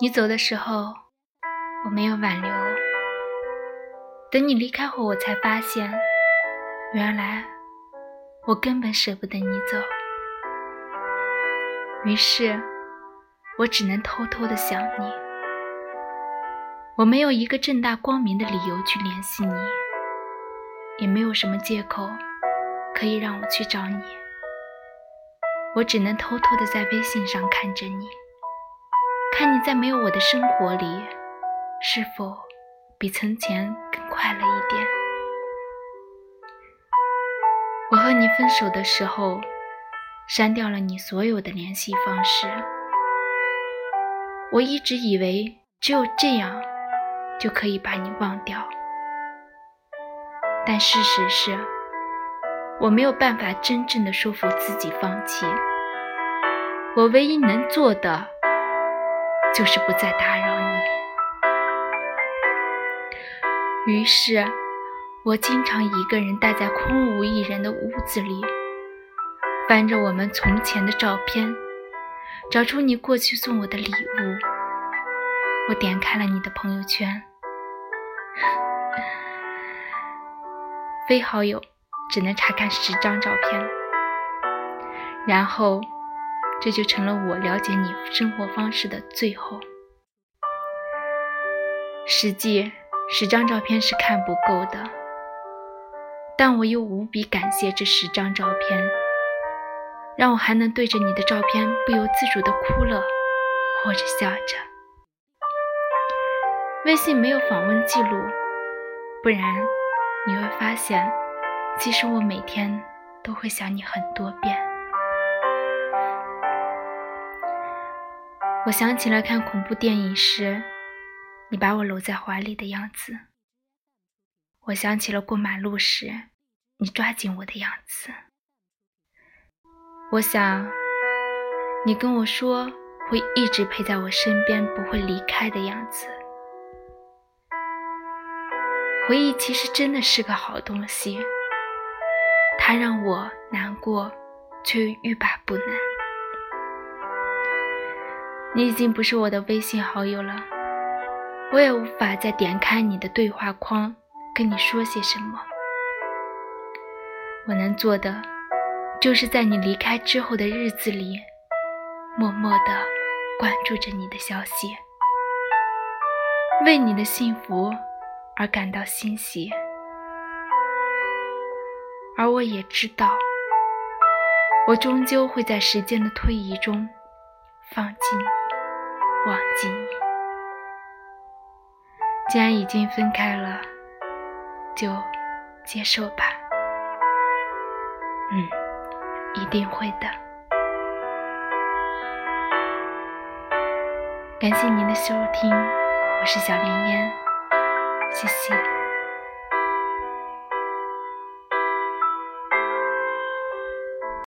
你走的时候，我没有挽留。等你离开后，我才发现，原来我根本舍不得你走。于是，我只能偷偷的想你。我没有一个正大光明的理由去联系你，也没有什么借口可以让我去找你。我只能偷偷的在微信上看着你。看你在没有我的生活里，是否比从前更快乐一点？我和你分手的时候，删掉了你所有的联系方式。我一直以为只有这样就可以把你忘掉，但事实是，我没有办法真正的说服自己放弃。我唯一能做的。就是不再打扰你。于是，我经常一个人待在空无一人的屋子里，翻着我们从前的照片，找出你过去送我的礼物。我点开了你的朋友圈，非好友只能查看十张照片，然后。这就成了我了解你生活方式的最后。实际十张照片是看不够的，但我又无比感谢这十张照片，让我还能对着你的照片不由自主的哭了，或者笑着。微信没有访问记录，不然你会发现，其实我每天都会想你很多遍。我想起了看恐怖电影时，你把我搂在怀里的样子。我想起了过马路时，你抓紧我的样子。我想，你跟我说会一直陪在我身边，不会离开的样子。回忆其实真的是个好东西，它让我难过，却又欲罢不能。你已经不是我的微信好友了，我也无法再点开你的对话框跟你说些什么。我能做的，就是在你离开之后的日子里，默默的关注着你的消息，为你的幸福而感到欣喜。而我也知道，我终究会在时间的推移中放弃你。忘记你，既然已经分开了，就接受吧。嗯，一定会的。感谢您的收听，我是小莲烟，谢谢。